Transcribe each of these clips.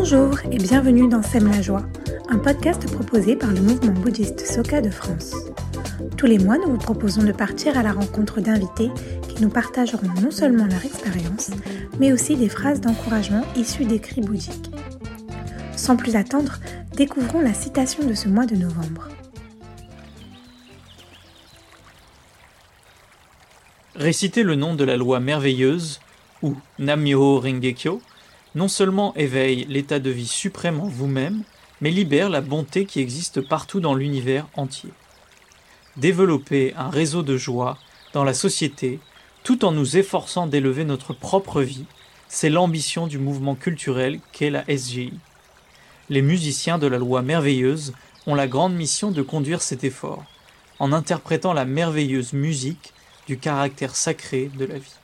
Bonjour et bienvenue dans Sème la joie, un podcast proposé par le mouvement bouddhiste Soka de France. Tous les mois, nous vous proposons de partir à la rencontre d'invités qui nous partageront non seulement leur expérience, mais aussi des phrases d'encouragement issues d'écrits bouddhiques. Sans plus attendre, découvrons la citation de ce mois de novembre. Réciter le nom de la loi merveilleuse, ou Renge-kyo, non seulement éveille l'état de vie suprême en vous-même, mais libère la bonté qui existe partout dans l'univers entier. Développer un réseau de joie dans la société, tout en nous efforçant d'élever notre propre vie, c'est l'ambition du mouvement culturel qu'est la SGI. Les musiciens de la loi merveilleuse ont la grande mission de conduire cet effort, en interprétant la merveilleuse musique du caractère sacré de la vie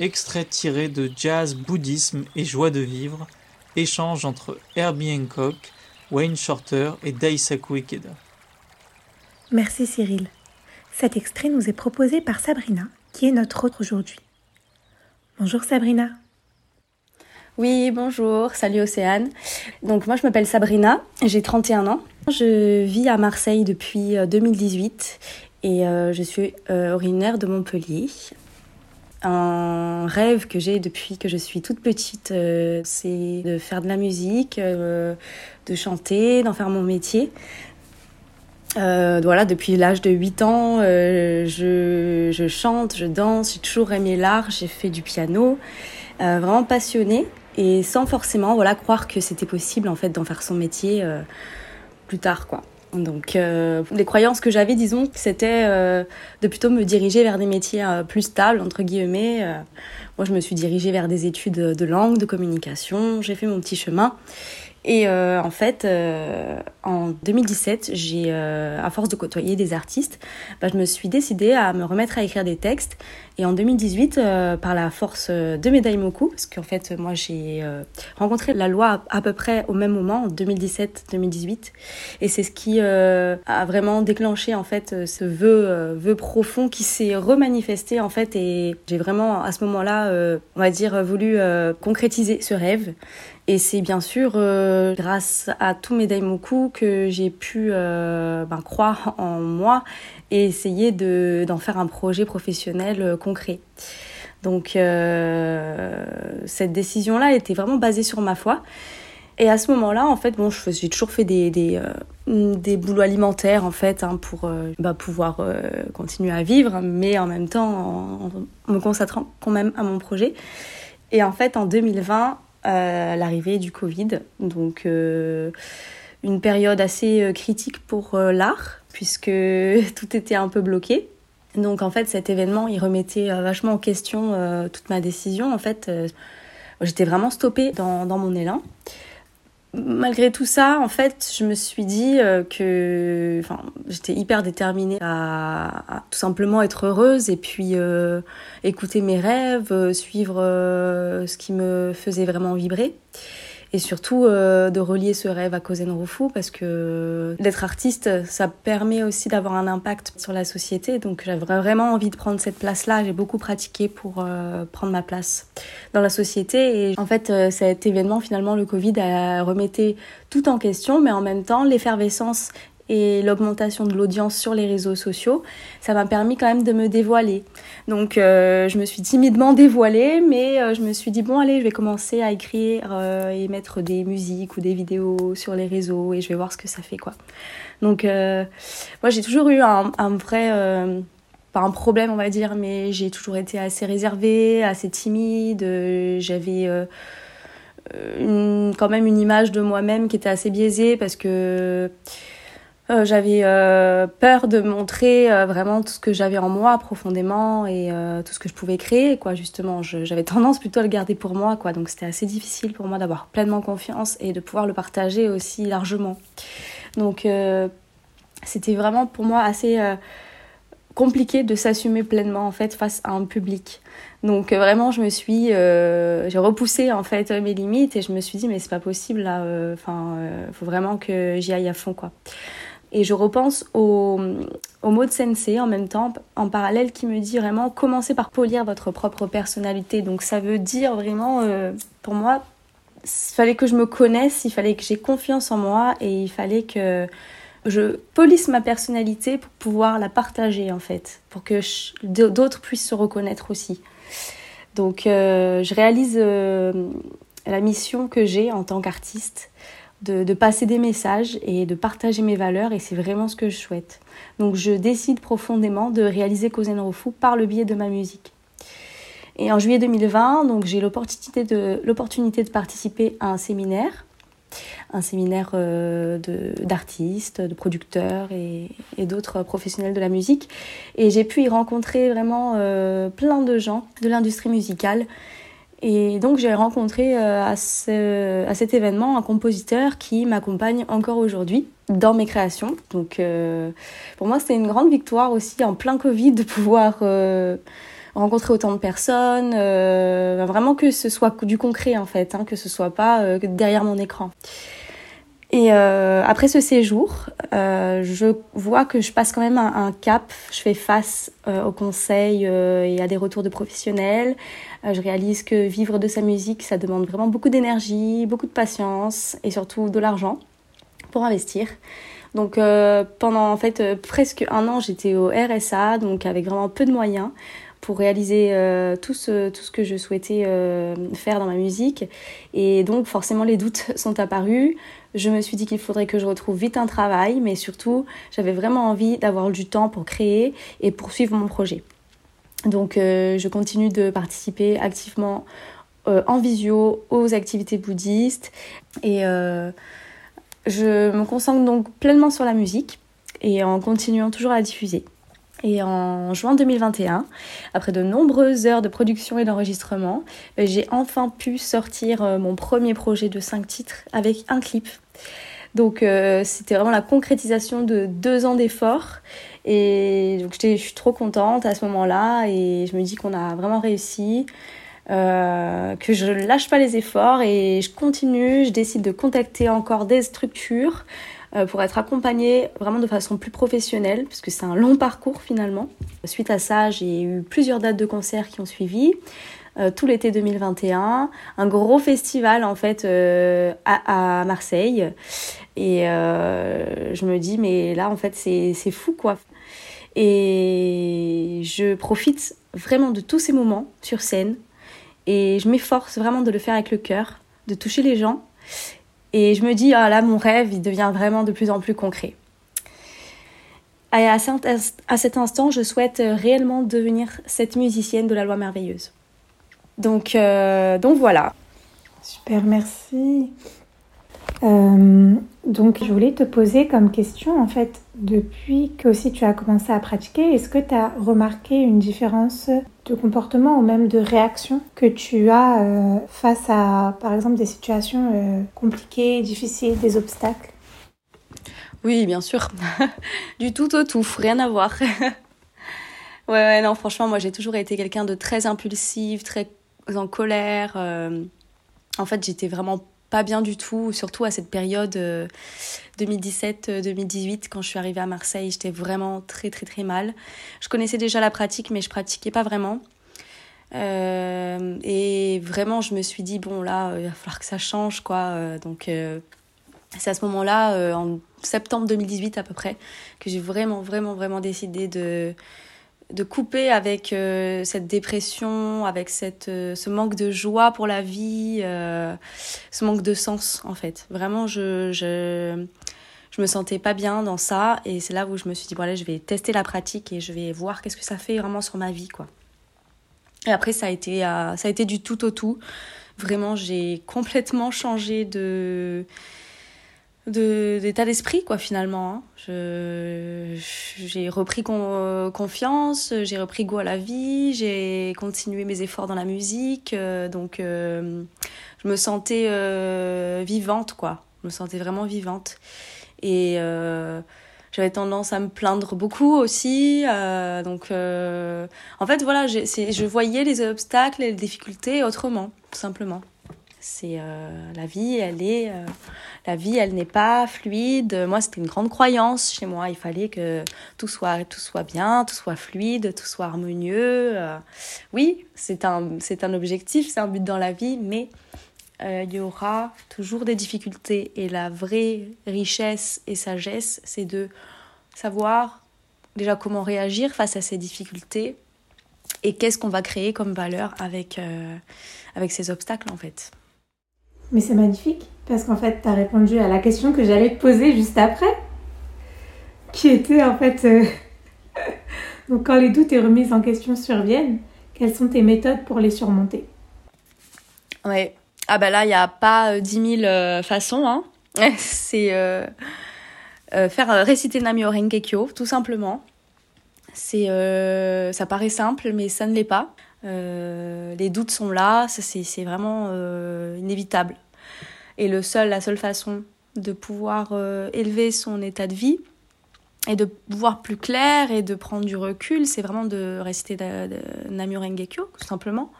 extrait tiré de Jazz, Bouddhisme et Joie de vivre, échange entre Herbie Hancock, Wayne Shorter et Daisaku Ikeda. Merci Cyril. Cet extrait nous est proposé par Sabrina, qui est notre hôte aujourd'hui. Bonjour Sabrina. Oui, bonjour, salut Océane. Donc moi je m'appelle Sabrina, j'ai 31 ans. Je vis à Marseille depuis 2018 euh, et euh, je suis euh, originaire de Montpellier un rêve que j'ai depuis que je suis toute petite, euh, c'est de faire de la musique, euh, de chanter, d'en faire mon métier. Euh, voilà, depuis l'âge de 8 ans, je, je, chante, je danse, j'ai toujours aimé l'art, j'ai fait du piano, vraiment passionnée et sans forcément voilà croire que c'était possible en fait d'en faire son métier plus tard quoi. Donc euh, les croyances que j'avais, disons, c'était euh, de plutôt me diriger vers des métiers euh, plus stables, entre guillemets. moi, je me suis dirigée vers des études de langue, de communication, j'ai fait mon petit chemin. Et euh, en fait, euh, en 2017, j'ai, euh, à force de côtoyer des artistes, bah, je me suis décidée à me remettre à écrire des textes. Et en 2018, par la force de mes daimoku, parce qu'en fait, moi, j'ai rencontré la loi à, peu près au même moment, en 2017-2018. Et c'est ce qui a vraiment déclenché, en fait, ce vœu, vœu profond qui s'est remanifesté, en fait. Et j'ai vraiment, à ce moment-là, on va dire, voulu concrétiser ce rêve. Et c'est bien sûr euh, grâce à tous mes daimoku que j'ai pu euh, ben, croire en moi et essayer de, d'en faire un projet professionnel euh, concret. Donc cette décision-là était vraiment basée sur ma foi. Et à ce moment-là, en fait, bon, j'ai toujours fait des, des, des boulots alimentaires, en fait, hein, pour bah, pouvoir continuer à vivre, mais en même temps en, me consacrant quand même à mon projet. Et en fait, en 2020, l'arrivée du Covid. Donc euh, une période assez euh, critique pour euh, l'art puisque tout était un peu bloqué. Donc en fait cet événement il remettait vachement en question toute ma décision. En fait j'étais vraiment stoppée dans, dans mon élan malgré tout ça, en fait, je me suis dit euh, que, enfin, j'étais hyper déterminée à, tout simplement être heureuse et puis euh, écouter mes rêves, euh, suivre ce qui me faisait vraiment vibrer et surtout euh, de relier ce rêve à Kozen Rufu parce que d'être artiste, ça permet aussi d'avoir un impact sur la société. Donc j'avais vraiment envie de prendre cette place-là. J'ai beaucoup pratiqué pour euh, prendre ma place dans la société. Et en fait, euh, cet événement, finalement, le Covid a remetté tout en question, mais en même temps, l'effervescence et l'augmentation de l'audience sur les réseaux sociaux, ça m'a permis quand même de me dévoiler. Donc euh, je me suis timidement dévoilée, mais euh, je me suis dit bon allez, je vais commencer à écrire euh, et mettre des musiques ou des vidéos sur les réseaux et je vais voir ce que ça fait quoi. Donc moi j'ai toujours eu un, un vrai pas un problème on va dire, mais j'ai toujours été assez réservée, assez timide. J'avais quand même une image de moi-même qui était assez biaisée parce que euh, j'avais euh, peur de montrer euh, vraiment tout ce que j'avais en moi profondément et tout ce que je pouvais créer quoi. Justement j'avais tendance plutôt à le garder pour moi quoi. Donc c'était assez difficile pour moi d'avoir pleinement confiance et de pouvoir le partager aussi largement. Donc c'était vraiment pour moi assez compliqué de s'assumer pleinement en fait face à un public. Donc vraiment je me suis j'ai repoussé en fait mes limites et je me suis dit mais c'est pas possible là enfin faut vraiment que j'y aille à fond quoi et je repense au, mot de sensei en même temps, en parallèle, qui me dit vraiment commencez par polir votre propre personnalité. Donc ça veut dire vraiment, euh, pour moi, fallait que je me connaisse, il fallait que j'ai confiance en moi et il fallait que je polisse ma personnalité pour pouvoir la partager en fait, pour que d'autres puissent se reconnaître aussi. Donc euh, je réalise euh, la mission que j'ai en tant qu'artiste de, passer des messages et de partager mes valeurs et c'est vraiment ce que je souhaite. Donc je décide profondément de réaliser Kozen par le biais de ma musique. Et en juillet 2020, donc j'ai l'opportunité de, l'opportunité de participer à un séminaire un séminaire euh, d'artistes, de, producteurs et, d'autres professionnels de la musique. Et j'ai pu y rencontrer vraiment euh, plein de gens de l'industrie musicale. Et donc j'ai rencontré euh, à, à, cet événement un compositeur qui m'accompagne encore aujourd'hui dans mes créations. Donc pour moi c'était une grande victoire aussi en plein Covid de pouvoir rencontrer autant de personnes, euh, vraiment que ce soit du concret en fait, hein, que ce soit pas euh, derrière mon écran. Et euh, après ce séjour, je vois que je passe quand même un, cap. Je fais face aux conseils et à des retours de professionnels. Je réalise que vivre de sa musique, ça demande vraiment beaucoup d'énergie, beaucoup de patience et surtout de l'argent pour investir. Donc pendant en fait presque un an, j'étais au RSA, donc avec vraiment peu de moyens pour réaliser euh, tout, ce, tout ce que je souhaitais euh, faire dans ma musique. Et donc forcément les doutes sont apparus. Je me suis dit qu'il faudrait que je retrouve vite un travail, mais surtout j'avais vraiment envie d'avoir du temps pour créer et poursuivre mon projet. Donc euh, je continue de participer activement en visio aux activités bouddhistes et je me concentre donc pleinement sur la musique et en continuant toujours à diffuser. Et en juin 2021, après de nombreuses heures de production et d'enregistrement, euh, j'ai enfin pu sortir euh, mon premier projet de 5 titres avec un clip. Donc euh, c'était vraiment la concrétisation de deux ans d'efforts. Et donc je suis trop contente à ce moment-là et je me dis qu'on a vraiment réussi. que je lâche pas les efforts et je continue, je décide de contacter encore des structures euh, pour être accompagnée vraiment de façon plus professionnelle, puisque c'est un long parcours finalement. Suite à ça, j'ai eu plusieurs dates de concert qui ont suivi. Euh, tout l'été 2021, un gros festival en fait euh, à, à, Marseille. Et je me dis, mais là en fait c'est fou quoi. Et je profite vraiment de tous ces moments sur scène et je m'efforce vraiment de le faire avec le cœur, de toucher les gens et je me dis, ah là, mon rêve, il devient vraiment de plus en plus concret. Et à cet instant, je souhaite réellement devenir cette musicienne de la loi merveilleuse. Donc, euh, donc voilà. Super, merci. Euh, donc, je voulais te poser comme question, en fait, depuis que aussi tu as commencé à pratiquer, est-ce que tu as remarqué une différence de comportement ou même de réaction que tu as euh, face à, par exemple, des situations euh, compliquées, difficiles, des obstacles? Oui, bien sûr. du tout au tout, rien à voir. ouais, ouais, non, franchement, moi j'ai toujours été quelqu'un de très impulsif, très en colère. en fait, j'étais vraiment pas bien du tout, surtout à cette période 2017-2018 euh, quand je suis arrivée à Marseille, j'étais vraiment très très très mal. Je connaissais déjà la pratique mais je pratiquais pas vraiment. Euh, et vraiment je me suis dit bon là il va falloir que ça change quoi. Euh, donc c'est à ce moment-là, en septembre 2018 à peu près, que j'ai vraiment vraiment vraiment décidé de de couper avec euh, cette dépression, avec cette, euh, ce manque de joie pour la vie, euh, ce manque de sens en fait. Vraiment, je, je, je me sentais pas bien dans ça et c'est là où je me suis dit, bon allez, je vais tester la pratique et je vais voir qu'est-ce que ça fait vraiment sur ma vie quoi. Et après, ça a été, ça a été du tout au tout. Vraiment, j'ai complètement changé de d'état d'esprit quoi finalement hein. j'ai repris confiance j'ai repris goût à la vie j'ai continué mes efforts dans la musique euh, donc euh, je me sentais euh, vivante quoi. Je me sentais vraiment vivante. Et j'avais tendance à me plaindre beaucoup aussi donc en fait voilà je voyais les obstacles et les difficultés autrement tout simplement c'est euh, la vie, elle est euh, la vie, elle n'est pas fluide. Moi, c'était une grande croyance chez moi. Il fallait que tout soit tout soit bien, tout soit fluide, tout soit harmonieux. Euh, oui, c'est un c'est un objectif, c'est un but dans la vie, mais il y aura toujours des difficultés. Et la vraie richesse et sagesse, c'est de savoir déjà comment réagir face à ces difficultés et qu'est-ce qu'on va créer comme valeur avec, avec ces obstacles en fait. Mais c'est magnifique parce qu'en fait, tu as répondu à la question que j'allais te poser juste après, qui était en fait, euh, donc quand les doutes et remises en question surviennent, quelles sont tes méthodes pour les surmonter? Ouais, ah bah là, il n'y a pas 10 euh, 000 euh, façons. Hein. C'est euh, faire réciter Namio Renkekyo, tout simplement. C'est, ça paraît simple, mais ça ne l'est pas. Les doutes sont là, c'est vraiment inévitable. Et le seul, la seule façon de pouvoir élever son état de vie et de voir plus clair et de prendre du recul, c'est vraiment de Namio Rengekyo, tout simplement.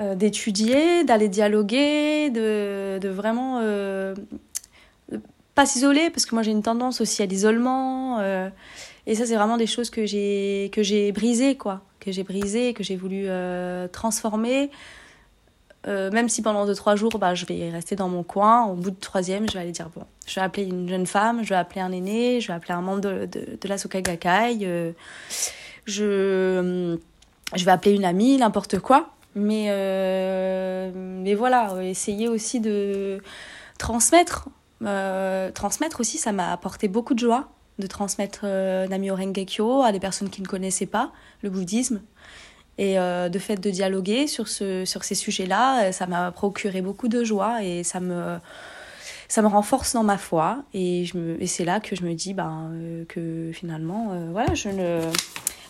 Euh, d'étudier, d'aller dialoguer, de, de vraiment euh, pas s'isoler parce que moi j'ai une tendance aussi à l'isolement euh, et ça c'est vraiment des choses que j'ai que j'ai brisées quoi, que j'ai brisées, que j'ai voulu transformer. même si pendant deux trois jours bah, je vais rester dans mon coin, au bout de troisième je vais aller dire bon, je vais appeler une jeune femme, je vais appeler un aîné, je vais appeler un membre de, de, de la Sokagakai, je je vais appeler une amie, n'importe quoi mais, euh, mais voilà, essayer aussi de transmettre. Euh, transmettre aussi, ça m'a apporté beaucoup de joie de transmettre euh, Namio Rengekyo à des personnes qui ne connaissaient pas le bouddhisme. Et de fait de dialoguer sur, ce, sur ces sujets-là, ça m'a procuré beaucoup de joie et ça me, ça me renforce dans ma foi. Et, et c'est là que je me dis ben, que finalement, voilà, je ne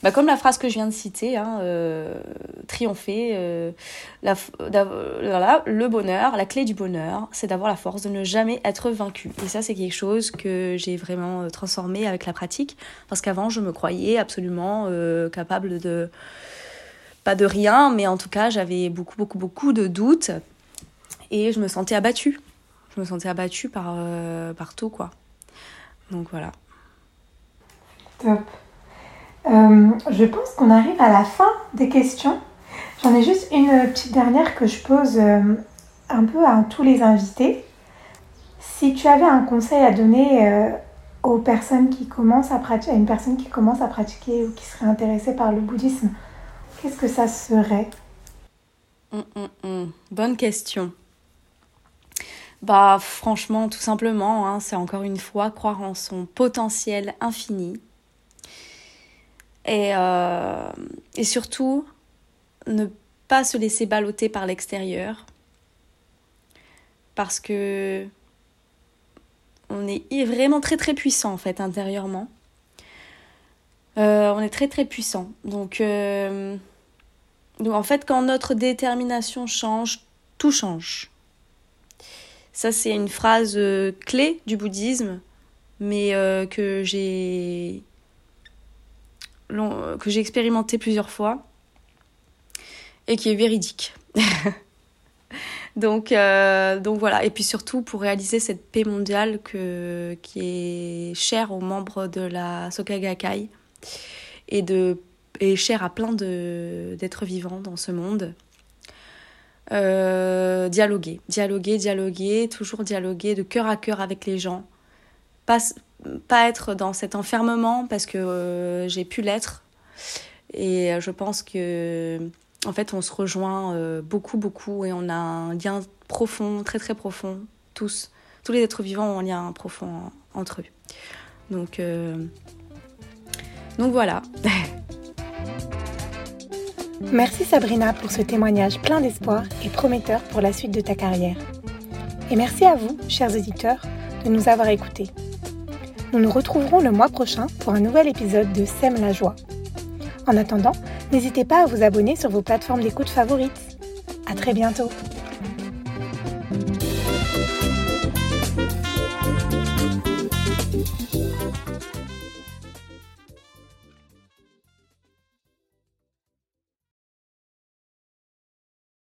bah, comme la phrase que je viens de citer, hein, euh, triompher, euh, le bonheur, la clé du bonheur, c'est d'avoir la force de ne jamais être vaincu. Et ça, c'est quelque chose que j'ai vraiment euh, transformé avec la pratique, parce qu'avant, je me croyais absolument capable de, pas de rien, mais en tout cas, j'avais beaucoup, beaucoup, beaucoup de doutes, et je me sentais abattue. Je me sentais abattue par, par tout, quoi. Donc voilà. Top. Euh, je pense qu'on arrive à la fin des questions. J'en ai juste une petite dernière que je pose euh, un peu à tous les invités. Si tu avais un conseil à donner euh, aux personnes qui commencent à une personne qui commence à pratiquer ou qui serait intéressée par le bouddhisme, qu'est-ce que ça serait? Hum, hum, hum. Bonne question. Bah franchement, tout simplement, hein, c'est encore une fois croire en son potentiel infini et, euh, et surtout, ne pas se laisser balloter par l'extérieur. Parce que on est vraiment très très puissant en fait intérieurement. Euh, on est très très puissant. Donc, euh, donc en fait quand notre détermination change, tout change. Ça c'est une phrase clé du bouddhisme, mais que j'ai que j'ai expérimenté plusieurs fois et qui est véridique. donc, euh, donc voilà, et puis surtout pour réaliser cette paix mondiale que, qui est chère aux membres de la Soka Gakkai et, et chère à plein d'êtres vivants dans ce monde. Euh, dialoguer, dialoguer, dialoguer, toujours dialoguer de cœur à cœur avec les gens. Pas, pas être dans cet enfermement parce que euh, j'ai pu l'être. Et euh, je pense que, en fait, on se rejoint euh, beaucoup, beaucoup et on a un lien profond, très, très profond, tous. Tous les êtres vivants ont un lien profond entre eux. Donc, donc voilà. Merci Sabrina pour ce témoignage plein d'espoir et prometteur pour la suite de ta carrière. Et merci à vous, chers auditeurs, de nous avoir écoutés. Nous nous retrouverons le mois prochain pour un nouvel épisode de Sème la joie. En attendant, n'hésitez pas à vous abonner sur vos plateformes d'écoute favorites. À très bientôt!